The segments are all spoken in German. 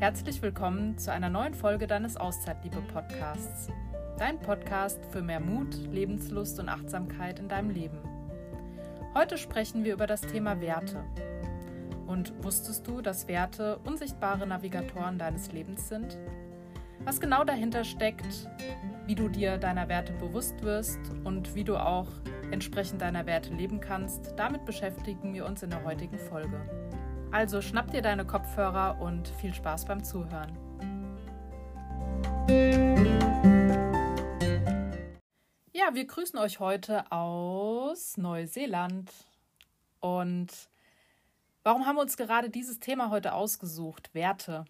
Herzlich willkommen zu einer neuen Folge deines Auszeitliebe-Podcasts. Dein Podcast für mehr Mut, Lebenslust und Achtsamkeit in deinem Leben. Heute sprechen wir über das Thema Werte. Und wusstest du, dass Werte unsichtbare Navigatoren deines Lebens sind? Was genau dahinter steckt, wie du dir deiner Werte bewusst wirst und wie du auch entsprechend deiner Werte leben kannst, damit beschäftigen wir uns in der heutigen Folge. Also schnapp dir deine Kopfhörer und viel Spaß beim Zuhören. Ja, wir grüßen euch heute aus Neuseeland. Und warum haben wir uns gerade dieses Thema heute ausgesucht? Werte.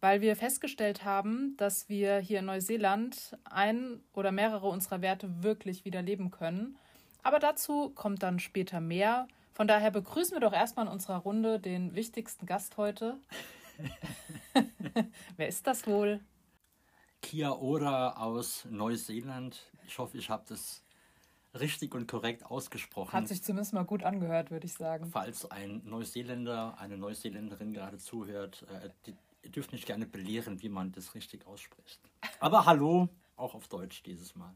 Weil wir festgestellt haben, dass wir hier in Neuseeland ein oder mehrere unserer Werte wirklich wieder leben können. Aber dazu kommt dann später mehr. Von daher begrüßen wir doch erstmal in unserer Runde den wichtigsten Gast heute. Wer ist das wohl? Kia Ora aus Neuseeland. Ich hoffe, ich habe das richtig und korrekt ausgesprochen. Hat sich zumindest mal gut angehört, würde ich sagen. Falls ein Neuseeländer, eine Neuseeländerin gerade zuhört, äh, ihr dürft nicht gerne belehren, wie man das richtig ausspricht. Aber hallo, auch auf Deutsch dieses Mal.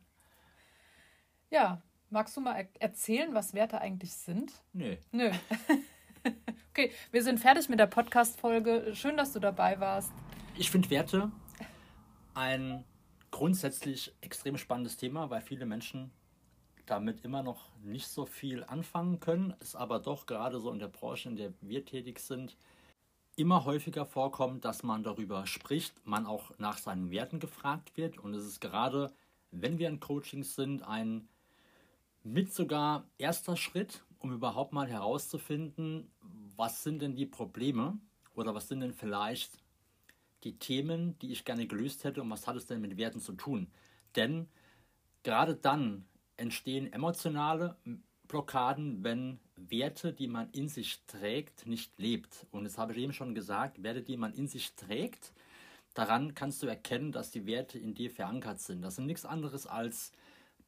Ja, Magst du mal er erzählen, was Werte eigentlich sind? Nö. Nö. okay, wir sind fertig mit der Podcast-Folge. Schön, dass du dabei warst. Ich finde Werte ein grundsätzlich extrem spannendes Thema, weil viele Menschen damit immer noch nicht so viel anfangen können, es aber doch gerade so in der Branche, in der wir tätig sind, immer häufiger vorkommt, dass man darüber spricht, man auch nach seinen Werten gefragt wird und es ist gerade, wenn wir in Coachings sind, ein mit sogar erster Schritt, um überhaupt mal herauszufinden, was sind denn die Probleme oder was sind denn vielleicht die Themen, die ich gerne gelöst hätte und was hat es denn mit Werten zu tun. Denn gerade dann entstehen emotionale Blockaden, wenn Werte, die man in sich trägt, nicht lebt. Und das habe ich eben schon gesagt, Werte, die man in sich trägt, daran kannst du erkennen, dass die Werte in dir verankert sind. Das sind nichts anderes als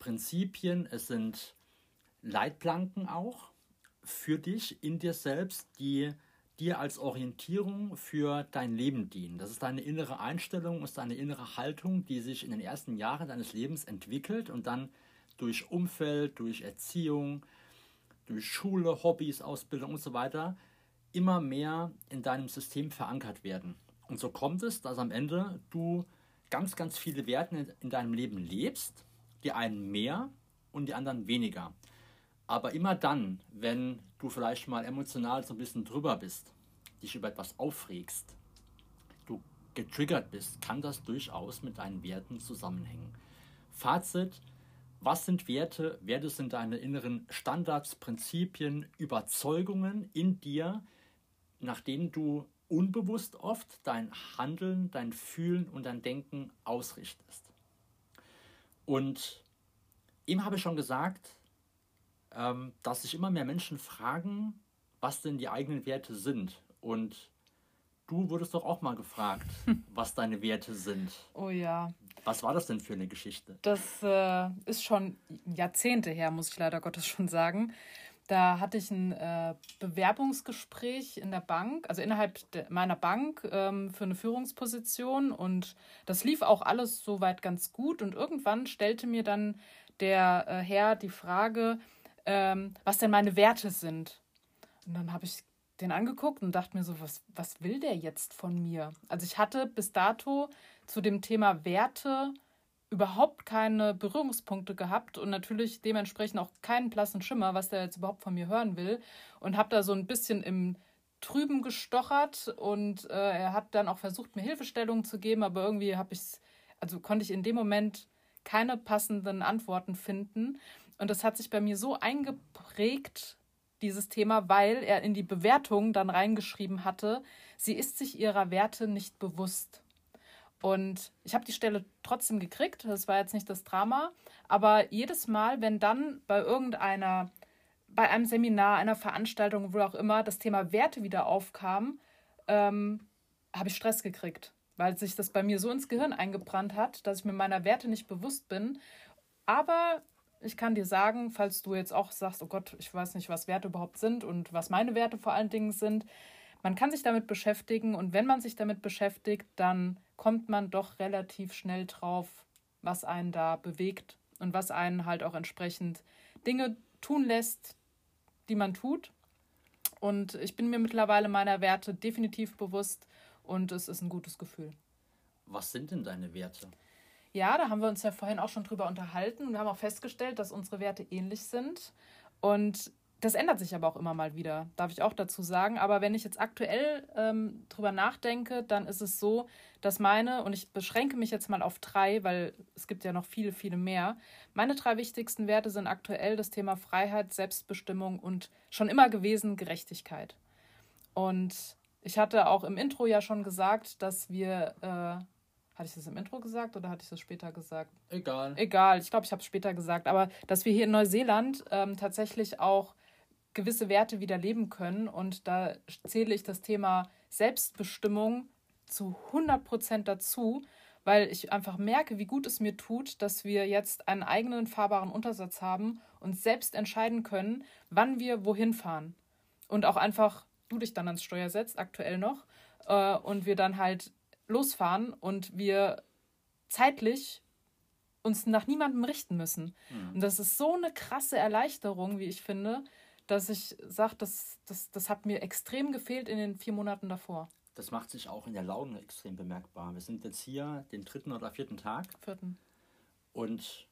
Prinzipien, es sind Leitplanken auch für dich in dir selbst, die dir als Orientierung für dein Leben dienen. Das ist deine innere Einstellung, ist deine innere Haltung, die sich in den ersten Jahren deines Lebens entwickelt und dann durch Umfeld, durch Erziehung, durch Schule, Hobbys, Ausbildung und so weiter immer mehr in deinem System verankert werden. Und so kommt es, dass am Ende du ganz, ganz viele Werte in deinem Leben lebst die einen mehr und die anderen weniger. Aber immer dann, wenn du vielleicht mal emotional so ein bisschen drüber bist, dich über etwas aufregst, du getriggert bist, kann das durchaus mit deinen Werten zusammenhängen. Fazit, was sind Werte? Werte sind deine inneren Standards, Prinzipien, Überzeugungen in dir, nach denen du unbewusst oft dein Handeln, dein Fühlen und dein Denken ausrichtest. Und ihm habe ich schon gesagt, ähm, dass sich immer mehr Menschen fragen, was denn die eigenen Werte sind. Und du wurdest doch auch mal gefragt, was deine Werte sind. Oh ja. Was war das denn für eine Geschichte? Das äh, ist schon Jahrzehnte her, muss ich leider Gottes schon sagen. Da hatte ich ein äh, Bewerbungsgespräch in der Bank, also innerhalb meiner Bank ähm, für eine Führungsposition und das lief auch alles soweit ganz gut und irgendwann stellte mir dann der äh, Herr die Frage, ähm, was denn meine Werte sind. Und dann habe ich den angeguckt und dachte mir so, was, was will der jetzt von mir? Also ich hatte bis dato zu dem Thema Werte überhaupt keine Berührungspunkte gehabt und natürlich dementsprechend auch keinen blassen Schimmer, was der jetzt überhaupt von mir hören will. Und habe da so ein bisschen im Trüben gestochert und äh, er hat dann auch versucht, mir Hilfestellungen zu geben, aber irgendwie habe ich also konnte ich in dem Moment keine passenden Antworten finden. Und das hat sich bei mir so eingeprägt, dieses Thema, weil er in die Bewertung dann reingeschrieben hatte, sie ist sich ihrer Werte nicht bewusst. Und ich habe die Stelle trotzdem gekriegt, das war jetzt nicht das Drama, aber jedes Mal, wenn dann bei irgendeiner, bei einem Seminar, einer Veranstaltung, wo auch immer, das Thema Werte wieder aufkam, ähm, habe ich Stress gekriegt, weil sich das bei mir so ins Gehirn eingebrannt hat, dass ich mir meiner Werte nicht bewusst bin. Aber ich kann dir sagen, falls du jetzt auch sagst, oh Gott, ich weiß nicht, was Werte überhaupt sind und was meine Werte vor allen Dingen sind, man kann sich damit beschäftigen und wenn man sich damit beschäftigt, dann kommt man doch relativ schnell drauf, was einen da bewegt und was einen halt auch entsprechend Dinge tun lässt, die man tut. Und ich bin mir mittlerweile meiner Werte definitiv bewusst und es ist ein gutes Gefühl. Was sind denn deine Werte? Ja, da haben wir uns ja vorhin auch schon drüber unterhalten. Wir haben auch festgestellt, dass unsere Werte ähnlich sind. Und das ändert sich aber auch immer mal wieder, darf ich auch dazu sagen. Aber wenn ich jetzt aktuell ähm, drüber nachdenke, dann ist es so, dass meine, und ich beschränke mich jetzt mal auf drei, weil es gibt ja noch viele, viele mehr, meine drei wichtigsten Werte sind aktuell das Thema Freiheit, Selbstbestimmung und schon immer gewesen Gerechtigkeit. Und ich hatte auch im Intro ja schon gesagt, dass wir, äh, hatte ich das im Intro gesagt oder hatte ich das später gesagt? Egal. Egal, ich glaube, ich habe es später gesagt, aber dass wir hier in Neuseeland ähm, tatsächlich auch gewisse Werte wieder leben können. Und da zähle ich das Thema Selbstbestimmung zu 100 Prozent dazu, weil ich einfach merke, wie gut es mir tut, dass wir jetzt einen eigenen fahrbaren Untersatz haben und selbst entscheiden können, wann wir wohin fahren. Und auch einfach du dich dann ans Steuer setzt, aktuell noch, äh, und wir dann halt losfahren und wir zeitlich uns nach niemandem richten müssen. Mhm. Und das ist so eine krasse Erleichterung, wie ich finde, dass ich sage, das, das, das hat mir extrem gefehlt in den vier Monaten davor. Das macht sich auch in der Laune extrem bemerkbar. Wir sind jetzt hier den dritten oder vierten Tag. Vierten. Und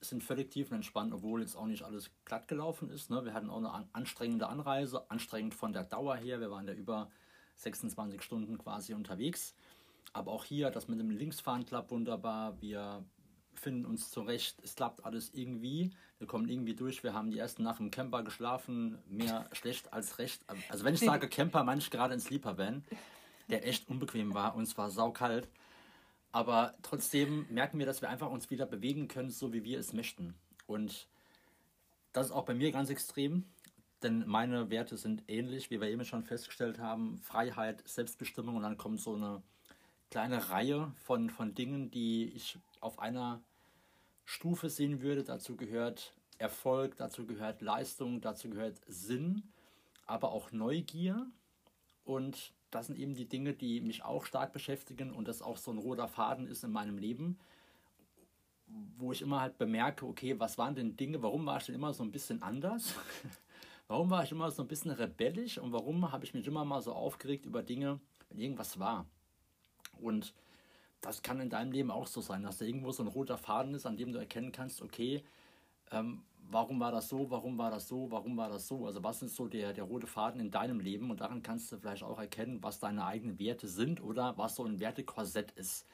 sind völlig tief und entspannt, obwohl jetzt auch nicht alles glatt gelaufen ist. Ne? Wir hatten auch eine anstrengende Anreise, anstrengend von der Dauer her. Wir waren ja über 26 Stunden quasi unterwegs. Aber auch hier, das mit dem Linksfahren klappt wunderbar. Wir finden uns zurecht. Es klappt alles irgendwie. Wir kommen irgendwie durch. Wir haben die ersten Nacht im Camper geschlafen. Mehr schlecht als recht. Also wenn ich sage Camper, meine ich gerade in Sleeper Van, der echt unbequem war und es war saukalt. Aber trotzdem merken wir, dass wir einfach uns wieder bewegen können, so wie wir es möchten. Und das ist auch bei mir ganz extrem, denn meine Werte sind ähnlich, wie wir eben schon festgestellt haben. Freiheit, Selbstbestimmung und dann kommt so eine kleine Reihe von, von Dingen, die ich auf einer Stufe sehen würde. Dazu gehört Erfolg, dazu gehört Leistung, dazu gehört Sinn, aber auch Neugier. Und das sind eben die Dinge, die mich auch stark beschäftigen und das auch so ein roter Faden ist in meinem Leben, wo ich immer halt bemerke, okay, was waren denn Dinge, warum war ich denn immer so ein bisschen anders? warum war ich immer so ein bisschen rebellisch und warum habe ich mich immer mal so aufgeregt über Dinge, wenn irgendwas war? Und das kann in deinem Leben auch so sein, dass da irgendwo so ein roter Faden ist, an dem du erkennen kannst, okay, ähm, warum war das so, warum war das so, warum war das so? Also was ist so der, der rote Faden in deinem Leben? Und daran kannst du vielleicht auch erkennen, was deine eigenen Werte sind oder was so ein Wertekorsett ist.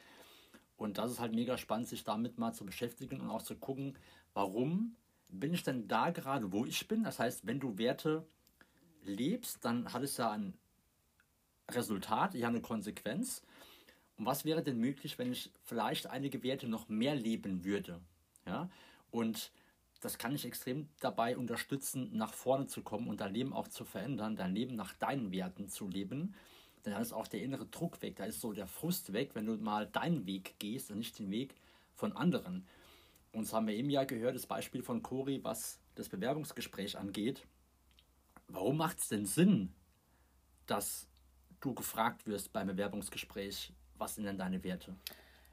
Und das ist halt mega spannend, sich damit mal zu beschäftigen und auch zu gucken, warum bin ich denn da gerade, wo ich bin? Das heißt, wenn du Werte lebst, dann hat es ja ein Resultat, ja eine Konsequenz. Und was wäre denn möglich, wenn ich vielleicht einige Werte noch mehr leben würde? Ja, und das kann dich extrem dabei unterstützen, nach vorne zu kommen und dein Leben auch zu verändern, dein Leben nach deinen Werten zu leben. Denn dann ist auch der innere Druck weg, da ist so der Frust weg, wenn du mal deinen Weg gehst und nicht den Weg von anderen. Und das haben wir eben ja gehört, das Beispiel von Cori, was das Bewerbungsgespräch angeht. Warum macht es denn Sinn, dass du gefragt wirst beim Bewerbungsgespräch, was sind denn deine Werte?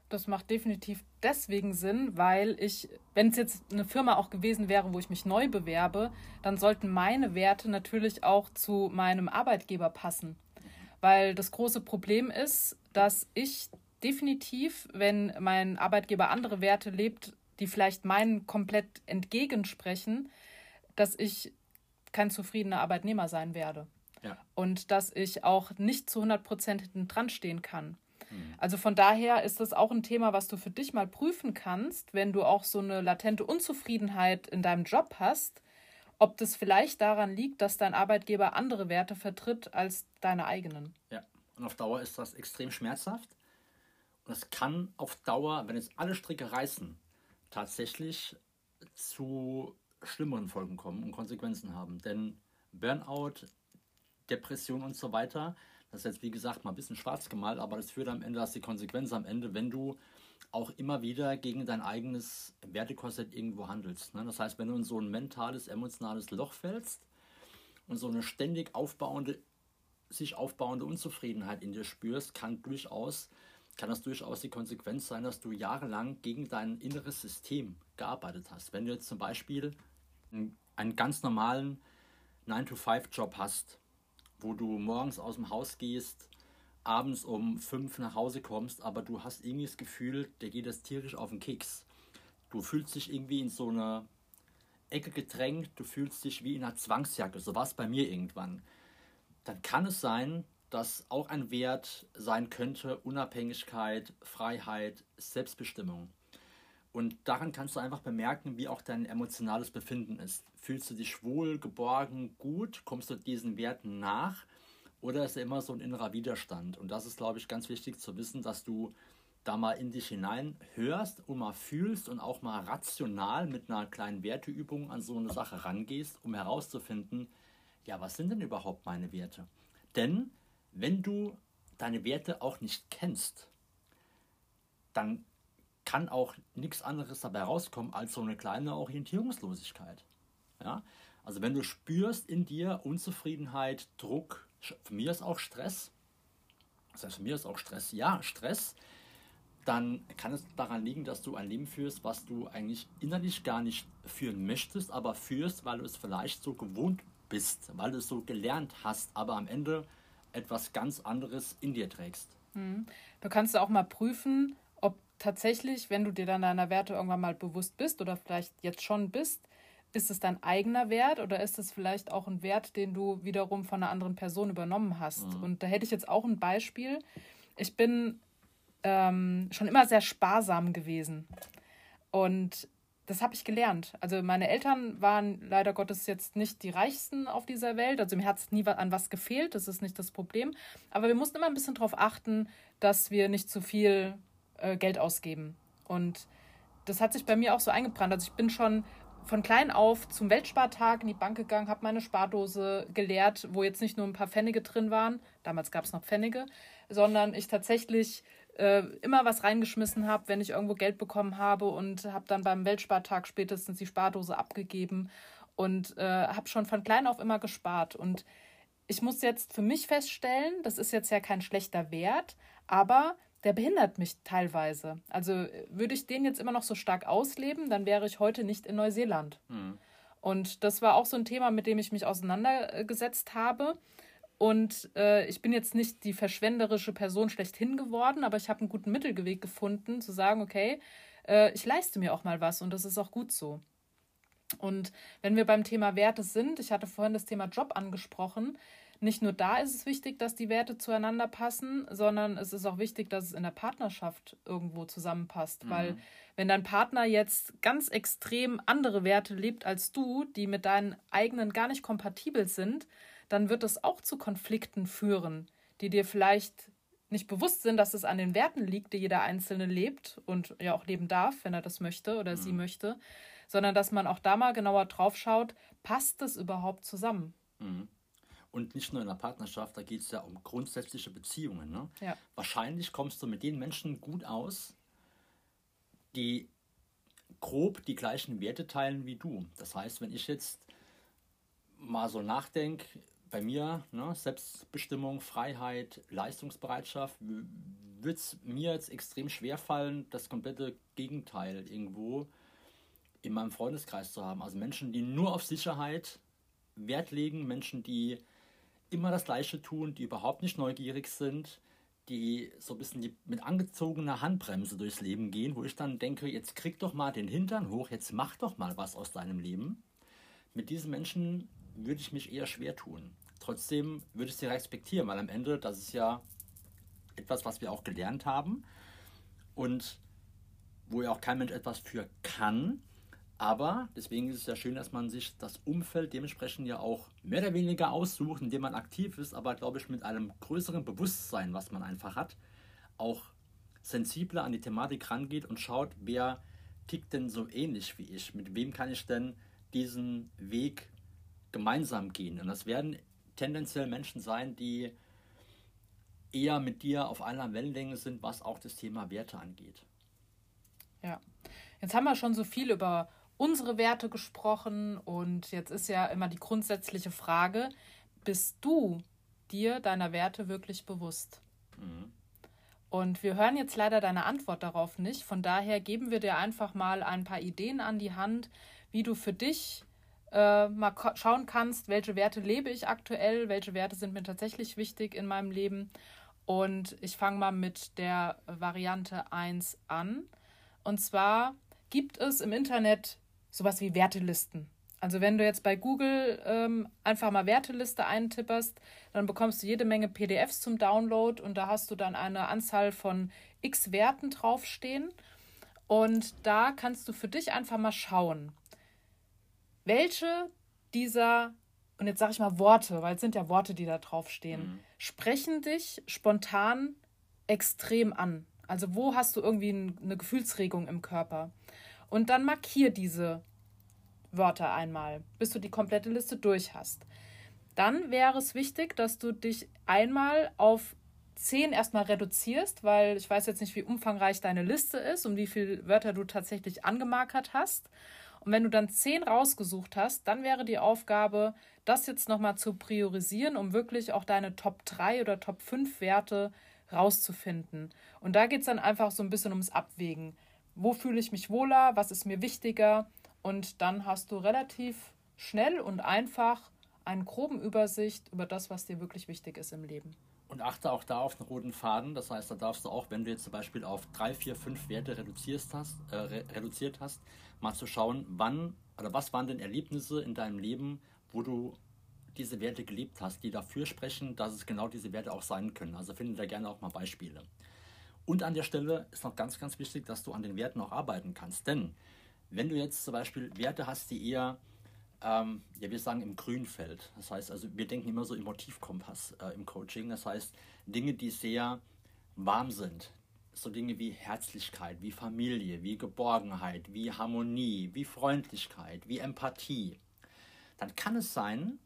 Das macht definitiv deswegen Sinn, weil ich, wenn es jetzt eine Firma auch gewesen wäre, wo ich mich neu bewerbe, dann sollten meine Werte natürlich auch zu meinem Arbeitgeber passen. Weil das große Problem ist, dass ich definitiv, wenn mein Arbeitgeber andere Werte lebt, die vielleicht meinen komplett entgegensprechen, dass ich kein zufriedener Arbeitnehmer sein werde. Ja. Und dass ich auch nicht zu 100 Prozent hinten dran stehen kann. Mhm. Also von daher ist das auch ein Thema, was du für dich mal prüfen kannst, wenn du auch so eine latente Unzufriedenheit in deinem Job hast, ob das vielleicht daran liegt, dass dein Arbeitgeber andere Werte vertritt als deine eigenen. Ja, und auf Dauer ist das extrem schmerzhaft. Und es kann auf Dauer, wenn jetzt alle Stricke reißen, tatsächlich zu schlimmeren Folgen kommen und Konsequenzen haben. Denn Burnout, Depression und so weiter das ist jetzt, wie gesagt, mal ein bisschen schwarz gemalt, aber das führt am Ende, dass die Konsequenz am Ende, wenn du auch immer wieder gegen dein eigenes Wertekorsett irgendwo handelst. Ne? Das heißt, wenn du in so ein mentales, emotionales Loch fällst und so eine ständig aufbauende sich aufbauende Unzufriedenheit in dir spürst, kann durchaus kann das durchaus die Konsequenz sein, dass du jahrelang gegen dein inneres System gearbeitet hast. Wenn du jetzt zum Beispiel einen ganz normalen 9-to-5-Job hast, wo du morgens aus dem Haus gehst, abends um 5 nach Hause kommst, aber du hast irgendwie das Gefühl, der geht das tierisch auf den Keks. Du fühlst dich irgendwie in so einer Ecke gedrängt, du fühlst dich wie in einer Zwangsjacke, so war es bei mir irgendwann. Dann kann es sein, dass auch ein Wert sein könnte Unabhängigkeit, Freiheit, Selbstbestimmung. Und daran kannst du einfach bemerken, wie auch dein emotionales Befinden ist. Fühlst du dich wohl, geborgen, gut? Kommst du diesen Werten nach? Oder ist er immer so ein innerer Widerstand? Und das ist, glaube ich, ganz wichtig zu wissen, dass du da mal in dich hinein hörst und mal fühlst und auch mal rational mit einer kleinen Werteübung an so eine Sache rangehst, um herauszufinden, ja, was sind denn überhaupt meine Werte? Denn wenn du deine Werte auch nicht kennst, dann kann auch nichts anderes dabei rauskommen als so eine kleine Orientierungslosigkeit. Ja? Also wenn du spürst in dir Unzufriedenheit, Druck, für mir ist auch Stress, das heißt für mir ist auch Stress, ja, Stress, dann kann es daran liegen, dass du ein Leben führst, was du eigentlich innerlich gar nicht führen möchtest, aber führst, weil du es vielleicht so gewohnt bist, weil du es so gelernt hast, aber am Ende etwas ganz anderes in dir trägst. Mhm. Du kannst auch mal prüfen, tatsächlich, wenn du dir dann deiner Werte irgendwann mal bewusst bist oder vielleicht jetzt schon bist, ist es dein eigener Wert oder ist es vielleicht auch ein Wert, den du wiederum von einer anderen Person übernommen hast? Mhm. Und da hätte ich jetzt auch ein Beispiel. Ich bin ähm, schon immer sehr sparsam gewesen. Und das habe ich gelernt. Also meine Eltern waren leider Gottes jetzt nicht die reichsten auf dieser Welt. Also mir hat es nie an was gefehlt, das ist nicht das Problem. Aber wir mussten immer ein bisschen darauf achten, dass wir nicht zu viel äh, Geld ausgeben. Und das hat sich bei mir auch so eingebrannt. Also ich bin schon von klein auf zum Weltspartag in die Bank gegangen, habe meine Spardose geleert, wo jetzt nicht nur ein paar Pfennige drin waren, damals gab es noch Pfennige, sondern ich tatsächlich äh, immer was reingeschmissen habe, wenn ich irgendwo Geld bekommen habe und habe dann beim Weltspartag spätestens die Spardose abgegeben und äh, habe schon von klein auf immer gespart. Und ich muss jetzt für mich feststellen, das ist jetzt ja kein schlechter Wert, aber der behindert mich teilweise. Also äh, würde ich den jetzt immer noch so stark ausleben, dann wäre ich heute nicht in Neuseeland. Mhm. Und das war auch so ein Thema, mit dem ich mich auseinandergesetzt habe. Und äh, ich bin jetzt nicht die verschwenderische Person schlechthin geworden, aber ich habe einen guten Mittelweg gefunden, zu sagen, okay, äh, ich leiste mir auch mal was und das ist auch gut so. Und wenn wir beim Thema Werte sind, ich hatte vorhin das Thema Job angesprochen, nicht nur da ist es wichtig, dass die Werte zueinander passen, sondern es ist auch wichtig, dass es in der Partnerschaft irgendwo zusammenpasst. Mhm. Weil wenn dein Partner jetzt ganz extrem andere Werte lebt als du, die mit deinen eigenen gar nicht kompatibel sind, dann wird es auch zu Konflikten führen, die dir vielleicht nicht bewusst sind, dass es an den Werten liegt, die jeder Einzelne lebt und ja auch leben darf, wenn er das möchte oder mhm. sie möchte, sondern dass man auch da mal genauer drauf schaut, passt das überhaupt zusammen? Mhm. Und nicht nur in der Partnerschaft, da geht es ja um grundsätzliche Beziehungen. Ne? Ja. Wahrscheinlich kommst du mit den Menschen gut aus, die grob die gleichen Werte teilen wie du. Das heißt, wenn ich jetzt mal so nachdenke, bei mir, ne, Selbstbestimmung, Freiheit, Leistungsbereitschaft, wird es mir jetzt extrem schwer fallen, das komplette Gegenteil irgendwo in meinem Freundeskreis zu haben. Also Menschen, die nur auf Sicherheit Wert legen, Menschen, die immer das Gleiche tun, die überhaupt nicht neugierig sind, die so ein bisschen die, mit angezogener Handbremse durchs Leben gehen, wo ich dann denke, jetzt krieg doch mal den Hintern hoch, jetzt mach doch mal was aus deinem Leben. Mit diesen Menschen würde ich mich eher schwer tun. Trotzdem würde ich sie respektieren, weil am Ende, das ist ja etwas, was wir auch gelernt haben und wo ja auch kein Mensch etwas für kann. Aber deswegen ist es ja schön, dass man sich das Umfeld dementsprechend ja auch mehr oder weniger aussucht, in dem man aktiv ist, aber glaube ich mit einem größeren Bewusstsein, was man einfach hat, auch sensibler an die Thematik rangeht und schaut, wer tickt denn so ähnlich wie ich, mit wem kann ich denn diesen Weg gemeinsam gehen. Und das werden tendenziell Menschen sein, die eher mit dir auf einer Wellenlänge sind, was auch das Thema Werte angeht. Ja, jetzt haben wir schon so viel über unsere Werte gesprochen und jetzt ist ja immer die grundsätzliche Frage, bist du dir deiner Werte wirklich bewusst? Mhm. Und wir hören jetzt leider deine Antwort darauf nicht. Von daher geben wir dir einfach mal ein paar Ideen an die Hand, wie du für dich äh, mal schauen kannst, welche Werte lebe ich aktuell, welche Werte sind mir tatsächlich wichtig in meinem Leben. Und ich fange mal mit der Variante 1 an. Und zwar gibt es im Internet sowas wie Wertelisten. Also wenn du jetzt bei Google ähm, einfach mal Werteliste eintipperst, dann bekommst du jede Menge PDFs zum Download und da hast du dann eine Anzahl von x Werten draufstehen. Und da kannst du für dich einfach mal schauen, welche dieser, und jetzt sage ich mal Worte, weil es sind ja Worte, die da draufstehen, mhm. sprechen dich spontan extrem an. Also wo hast du irgendwie eine Gefühlsregung im Körper? Und dann markier diese Wörter einmal, bis du die komplette Liste durch hast. Dann wäre es wichtig, dass du dich einmal auf zehn erstmal reduzierst, weil ich weiß jetzt nicht, wie umfangreich deine Liste ist und wie viele Wörter du tatsächlich angemarkert hast. Und wenn du dann zehn rausgesucht hast, dann wäre die Aufgabe, das jetzt nochmal zu priorisieren, um wirklich auch deine Top 3 oder Top 5 Werte rauszufinden. Und da geht es dann einfach so ein bisschen ums Abwägen. Wo fühle ich mich wohler? Was ist mir wichtiger? Und dann hast du relativ schnell und einfach einen groben Übersicht über das, was dir wirklich wichtig ist im Leben. Und achte auch da auf den roten Faden. Das heißt, da darfst du auch, wenn du jetzt zum Beispiel auf drei, vier, fünf Werte reduzierst hast, äh, reduziert hast, mal zu schauen, wann oder was waren denn Erlebnisse in deinem Leben, wo du diese Werte gelebt hast, die dafür sprechen, dass es genau diese Werte auch sein können. Also finde da gerne auch mal Beispiele. Und an der Stelle ist noch ganz, ganz wichtig, dass du an den Werten auch arbeiten kannst. Denn wenn du jetzt zum Beispiel Werte hast, die eher, ähm, ja, wir sagen im Grünfeld, das heißt, also wir denken immer so im Motivkompass äh, im Coaching, das heißt Dinge, die sehr warm sind, so Dinge wie Herzlichkeit, wie Familie, wie Geborgenheit, wie Harmonie, wie Freundlichkeit, wie Empathie, dann kann es sein,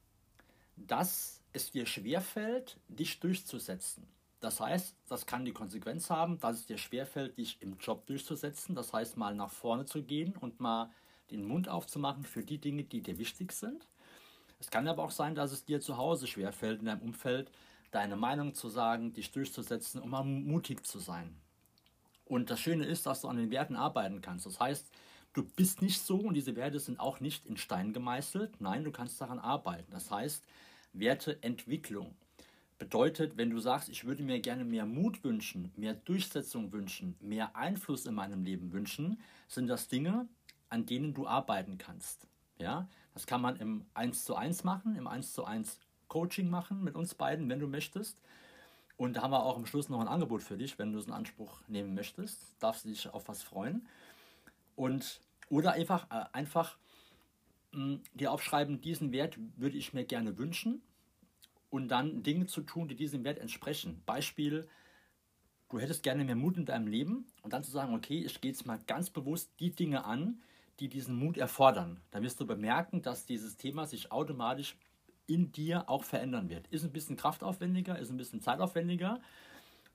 dass es dir schwerfällt, dich durchzusetzen. Das heißt, das kann die Konsequenz haben, dass es dir schwerfällt, dich im Job durchzusetzen. Das heißt, mal nach vorne zu gehen und mal den Mund aufzumachen für die Dinge, die dir wichtig sind. Es kann aber auch sein, dass es dir zu Hause schwerfällt, in deinem Umfeld deine Meinung zu sagen, dich durchzusetzen, um mal mutig zu sein. Und das Schöne ist, dass du an den Werten arbeiten kannst. Das heißt, du bist nicht so und diese Werte sind auch nicht in Stein gemeißelt. Nein, du kannst daran arbeiten. Das heißt, Werteentwicklung bedeutet, wenn du sagst, ich würde mir gerne mehr Mut wünschen, mehr Durchsetzung wünschen, mehr Einfluss in meinem Leben wünschen, sind das Dinge, an denen du arbeiten kannst. Ja, das kann man im 1 zu 1 machen, im 1 zu 1 Coaching machen mit uns beiden, wenn du möchtest. Und da haben wir auch am Schluss noch ein Angebot für dich, wenn du es in Anspruch nehmen möchtest. Darfst du dich auf was freuen. Und, oder einfach, äh, einfach mh, hm, dir aufschreiben, diesen Wert würde ich mir gerne wünschen und dann Dinge zu tun, die diesem Wert entsprechen. Beispiel, du hättest gerne mehr Mut in deinem Leben und dann zu sagen, okay, ich gehe jetzt mal ganz bewusst die Dinge an, die diesen Mut erfordern. Dann wirst du bemerken, dass dieses Thema sich automatisch in dir auch verändern wird. Ist ein bisschen kraftaufwendiger, ist ein bisschen zeitaufwendiger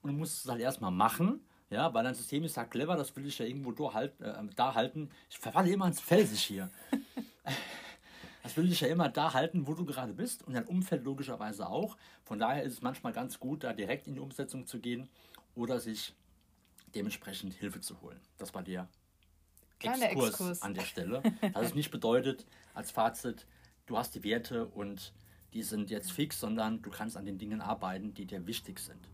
und du musst es halt erstmal machen, ja, weil dein System ist ja clever, das will ich ja irgendwo halt, äh, da halten. Ich verfalle immer ins Felsig hier. Das will dich ja immer da halten, wo du gerade bist und dein Umfeld logischerweise auch. Von daher ist es manchmal ganz gut, da direkt in die Umsetzung zu gehen oder sich dementsprechend Hilfe zu holen. Das war der Exkurs, Exkurs an der Stelle. Das es nicht bedeutet, als Fazit, du hast die Werte und die sind jetzt fix, sondern du kannst an den Dingen arbeiten, die dir wichtig sind.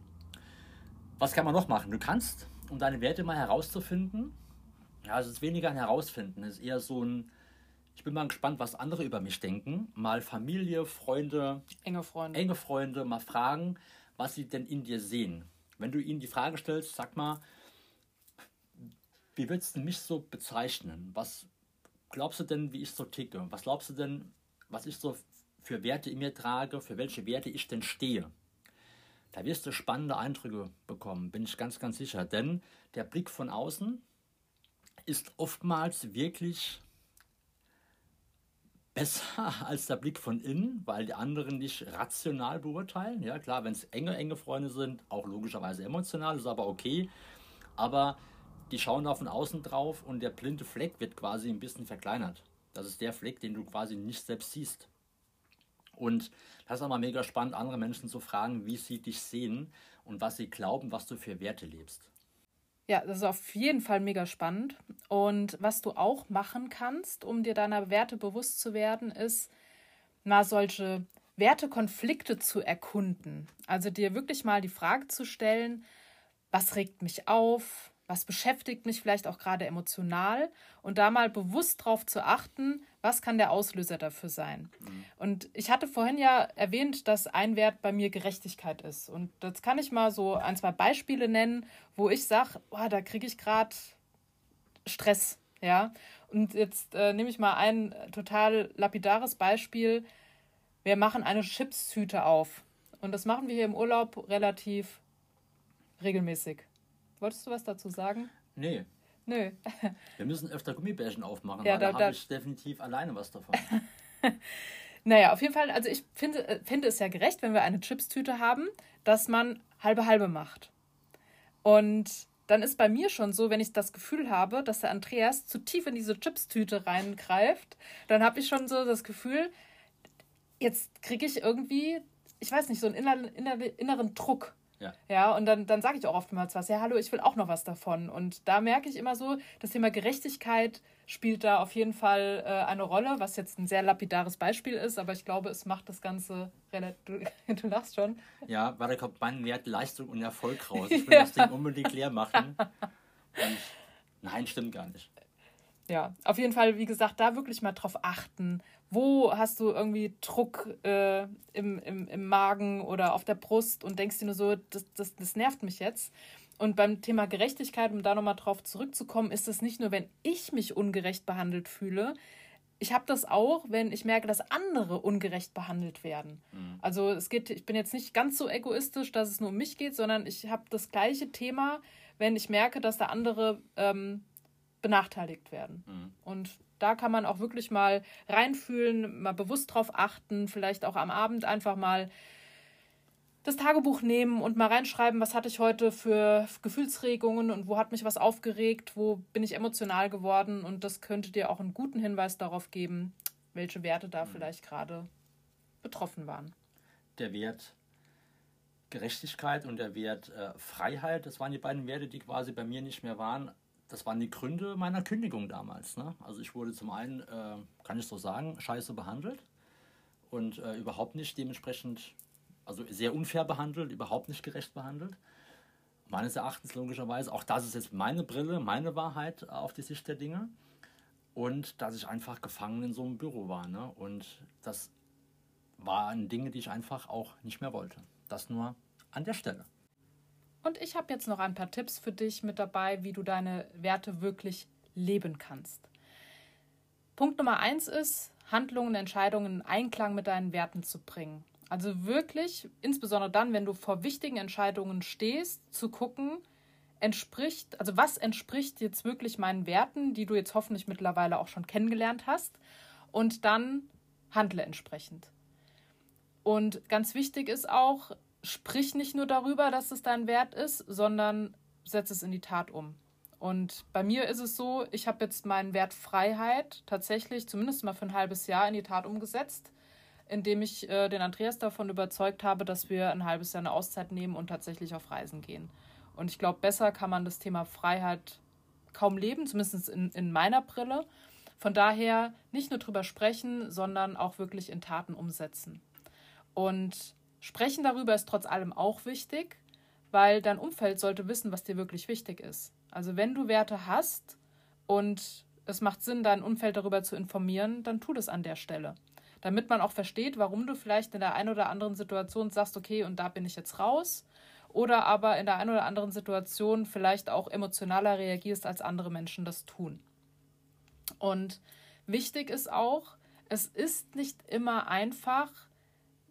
Was kann man noch machen? Du kannst, um deine Werte mal herauszufinden, ja, es ist weniger ein Herausfinden, es ist eher so ein ich bin mal gespannt, was andere über mich denken. Mal Familie, Freunde, enge Freunde, enge Freunde mal fragen, was sie denn in dir sehen. Wenn du ihnen die Frage stellst, sag mal, wie würdest du mich so bezeichnen? Was glaubst du denn, wie ich so ticke? Was glaubst du denn, was ich so für Werte in mir trage, für welche Werte ich denn stehe? Da wirst du spannende Eindrücke bekommen, bin ich ganz, ganz sicher. Denn der Blick von außen ist oftmals wirklich besser als der Blick von innen, weil die anderen nicht rational beurteilen. Ja, klar, wenn es enge, enge Freunde sind, auch logischerweise emotional, ist aber okay. Aber die schauen da von außen drauf und der blinde Fleck wird quasi ein bisschen verkleinert. Das ist der Fleck, den du quasi nicht selbst siehst. Und das ist auch mal mega spannend, andere Menschen zu fragen, wie sie dich sehen und was sie glauben, was du für Werte lebst. Ja, das ist auf jeden Fall mega spannend. Und was du auch machen kannst, um dir deiner Werte bewusst zu werden, ist mal solche Wertekonflikte zu erkunden. Also dir wirklich mal die Frage zu stellen, was regt mich auf, was beschäftigt mich vielleicht auch gerade emotional und da mal bewusst drauf zu achten, was kann der Auslöser dafür sein. Mhm. Und ich hatte vorhin ja erwähnt, dass ein Wert bei mir Gerechtigkeit ist. Und das kann ich mal so ein, zwei Beispiele nennen, wo ich sage, oh, da kriege ich gerade Stress. Ja. Und jetzt äh, nehme ich mal ein total lapidares Beispiel. Wir machen eine Chipstüte auf. Und das machen wir hier im Urlaub relativ regelmäßig. Wolltest du was dazu sagen? Nee. Nö. Wir müssen öfter Gummibärchen aufmachen, ja, weil da, da habe ich definitiv alleine was davon. naja, auf jeden Fall, also ich finde, äh, finde es ja gerecht, wenn wir eine Chipstüte haben, dass man halbe halbe macht. Und dann ist bei mir schon so, wenn ich das Gefühl habe, dass der Andreas zu tief in diese Chipstüte reingreift, dann habe ich schon so das Gefühl, jetzt kriege ich irgendwie, ich weiß nicht, so einen inneren, inneren, inneren Druck. Ja. ja, und dann, dann sage ich auch oftmals was, ja, hallo, ich will auch noch was davon. Und da merke ich immer so, das Thema Gerechtigkeit spielt da auf jeden Fall äh, eine Rolle, was jetzt ein sehr lapidares Beispiel ist, aber ich glaube, es macht das Ganze relativ. Du, du lachst schon. Ja, weil da kommt mein Wert Leistung und Erfolg raus. Ich will ja. das Ding unbedingt leer machen. Und nein, stimmt gar nicht. Ja, auf jeden Fall, wie gesagt, da wirklich mal drauf achten, wo hast du irgendwie Druck äh, im, im, im Magen oder auf der Brust und denkst dir nur so, das, das, das nervt mich jetzt. Und beim Thema Gerechtigkeit, um da nochmal drauf zurückzukommen, ist es nicht nur, wenn ich mich ungerecht behandelt fühle, ich habe das auch, wenn ich merke, dass andere ungerecht behandelt werden. Mhm. Also es geht, ich bin jetzt nicht ganz so egoistisch, dass es nur um mich geht, sondern ich habe das gleiche Thema, wenn ich merke, dass da andere ähm, benachteiligt werden. Mhm. Und da kann man auch wirklich mal reinfühlen, mal bewusst drauf achten, vielleicht auch am Abend einfach mal das Tagebuch nehmen und mal reinschreiben, was hatte ich heute für Gefühlsregungen und wo hat mich was aufgeregt, wo bin ich emotional geworden und das könnte dir auch einen guten Hinweis darauf geben, welche Werte da mhm. vielleicht gerade betroffen waren. Der Wert Gerechtigkeit und der Wert äh, Freiheit, das waren die beiden Werte, die quasi bei mir nicht mehr waren das waren die Gründe meiner Kündigung damals. Ne? Also ich wurde zum einen, äh, kann ich so sagen, scheiße behandelt und äh, überhaupt nicht dementsprechend, also sehr unfair behandelt, überhaupt nicht gerecht behandelt. Meines Erachtens logischerweise, auch das ist jetzt meine Brille, meine Wahrheit auf die Sicht der Dinge. Und dass ich einfach gefangen in so einem Büro war. Ne? Und das waren Dinge, die ich einfach auch nicht mehr wollte. Das nur an der Stelle. Und ich habe jetzt noch ein paar Tipps für dich mit dabei, wie du deine Werte wirklich leben kannst. Punkt Nummer eins ist, Handlungen und Entscheidungen in Einklang mit deinen Werten zu bringen. Also wirklich, insbesondere dann, wenn du vor wichtigen Entscheidungen stehst, zu gucken, entspricht, also was entspricht jetzt wirklich meinen Werten, die du jetzt hoffentlich mittlerweile auch schon kennengelernt hast, und dann handle entsprechend. Und ganz wichtig ist auch, sprich nicht nur darüber, dass es dein Wert ist, sondern setz es in die Tat um. Und bei mir ist es so, ich habe jetzt meinen Wert Freiheit tatsächlich zumindest mal für ein halbes Jahr in die Tat umgesetzt, indem ich äh, den Andreas davon überzeugt habe, dass wir ein halbes Jahr eine Auszeit nehmen und tatsächlich auf Reisen gehen. Und ich glaube, besser kann man das Thema Freiheit kaum leben, zumindest in, in meiner Brille. Von daher nicht nur drüber sprechen, sondern auch wirklich in Taten umsetzen. Und Sprechen darüber ist trotz allem auch wichtig, weil dein Umfeld sollte wissen, was dir wirklich wichtig ist. Also wenn du Werte hast und es macht Sinn, dein Umfeld darüber zu informieren, dann tu das an der Stelle. Damit man auch versteht, warum du vielleicht in der einen oder anderen Situation sagst, okay, und da bin ich jetzt raus. Oder aber in der einen oder anderen Situation vielleicht auch emotionaler reagierst, als andere Menschen das tun. Und wichtig ist auch, es ist nicht immer einfach,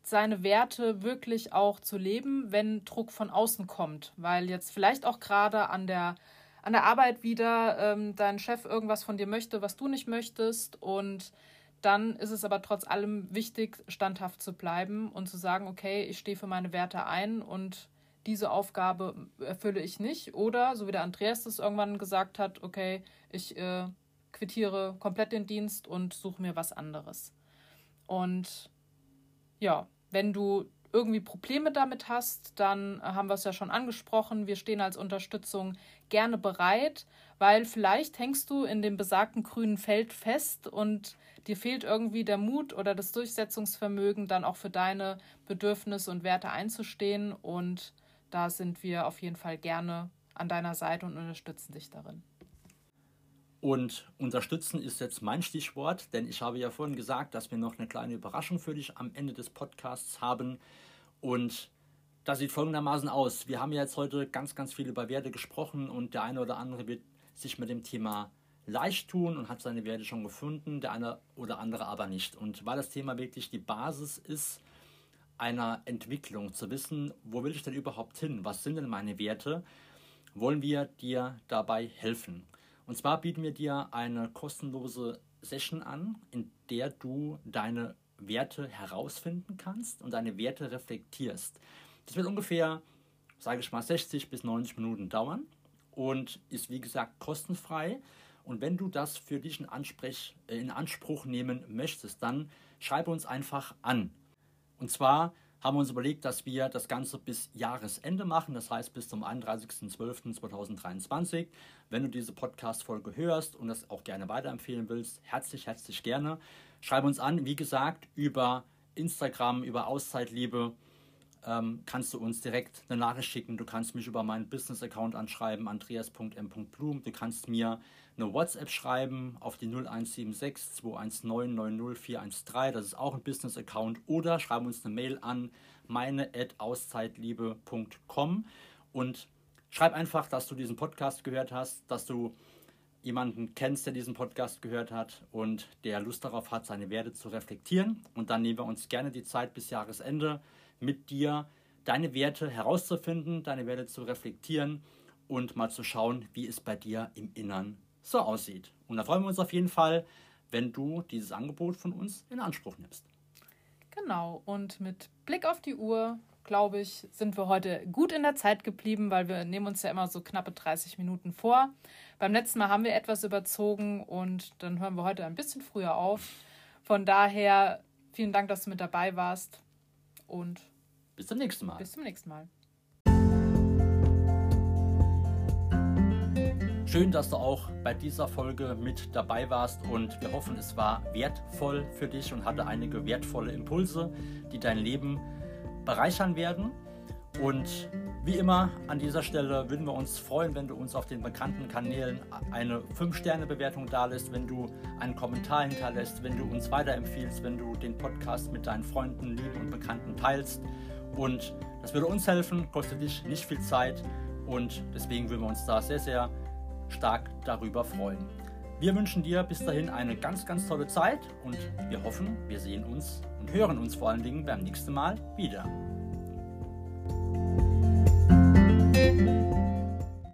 seine Werte wirklich auch zu leben, wenn Druck von außen kommt. Weil jetzt vielleicht auch gerade an der, an der Arbeit wieder ähm, dein Chef irgendwas von dir möchte, was du nicht möchtest. Und dann ist es aber trotz allem wichtig, standhaft zu bleiben und zu sagen, okay, ich stehe für meine Werte ein und diese Aufgabe erfülle ich nicht. Oder, so wie der Andreas das irgendwann gesagt hat, okay, ich äh, quittiere komplett den Dienst und suche mir was anderes. Und ja, wenn du irgendwie Probleme damit hast, dann haben wir es ja schon angesprochen. Wir stehen als Unterstützung gerne bereit, weil vielleicht hängst du in dem besagten grünen Feld fest und dir fehlt irgendwie der Mut oder das Durchsetzungsvermögen, dann auch für deine Bedürfnisse und Werte einzustehen. Und da sind wir auf jeden Fall gerne an deiner Seite und unterstützen dich darin. Und unterstützen ist jetzt mein Stichwort, denn ich habe ja vorhin gesagt, dass wir noch eine kleine Überraschung für dich am Ende des Podcasts haben. Und das sieht folgendermaßen aus. Wir haben ja jetzt heute ganz, ganz viel über Werte gesprochen und der eine oder andere wird sich mit dem Thema leicht tun und hat seine Werte schon gefunden, der eine oder andere aber nicht. Und weil das Thema wirklich die Basis ist einer Entwicklung, zu wissen, wo will ich denn überhaupt hin, was sind denn meine Werte, wollen wir dir dabei helfen. Und zwar bieten wir dir eine kostenlose Session an, in der du deine Werte herausfinden kannst und deine Werte reflektierst. Das wird ungefähr, sage ich mal, 60 bis 90 Minuten dauern und ist wie gesagt kostenfrei. Und wenn du das für dich in, Ansprech, äh, in Anspruch nehmen möchtest, dann schreibe uns einfach an. Und zwar haben wir uns überlegt, dass wir das Ganze bis Jahresende machen, das heißt bis zum 31.12.2023. Wenn du diese Podcast-Folge hörst und das auch gerne weiterempfehlen willst, herzlich, herzlich gerne. Schreib uns an, wie gesagt, über Instagram, über Auszeitliebe ähm, kannst du uns direkt eine Nachricht schicken. Du kannst mich über meinen Business-Account anschreiben, andreas.m.blum. Du kannst mir eine WhatsApp schreiben auf die 0176 219 90413. Das ist auch ein Business-Account. Oder schreib uns eine Mail an meine.auszeitliebe.com und schreib einfach, dass du diesen Podcast gehört hast, dass du jemanden kennst, der diesen Podcast gehört hat und der Lust darauf hat, seine Werte zu reflektieren. Und dann nehmen wir uns gerne die Zeit bis Jahresende mit dir, deine Werte herauszufinden, deine Werte zu reflektieren und mal zu schauen, wie es bei dir im Innern so aussieht. Und da freuen wir uns auf jeden Fall, wenn du dieses Angebot von uns in Anspruch nimmst. Genau, und mit Blick auf die Uhr, glaube ich, sind wir heute gut in der Zeit geblieben, weil wir nehmen uns ja immer so knappe 30 Minuten vor. Beim letzten Mal haben wir etwas überzogen und dann hören wir heute ein bisschen früher auf. Von daher vielen Dank, dass du mit dabei warst und bis zum nächsten Mal. Bis zum nächsten Mal. Schön, dass du auch bei dieser Folge mit dabei warst und wir hoffen, es war wertvoll für dich und hatte einige wertvolle Impulse, die dein Leben bereichern werden. Und wie immer an dieser Stelle würden wir uns freuen, wenn du uns auf den bekannten Kanälen eine 5-Sterne-Bewertung dalässt, wenn du einen Kommentar hinterlässt, wenn du uns weiterempfiehlst, wenn du den Podcast mit deinen Freunden, Lieben und Bekannten teilst. Und das würde uns helfen, kostet dich nicht viel Zeit und deswegen würden wir uns da sehr, sehr stark darüber freuen. Wir wünschen dir bis dahin eine ganz, ganz tolle Zeit und wir hoffen, wir sehen uns und hören uns vor allen Dingen beim nächsten Mal wieder. Bye.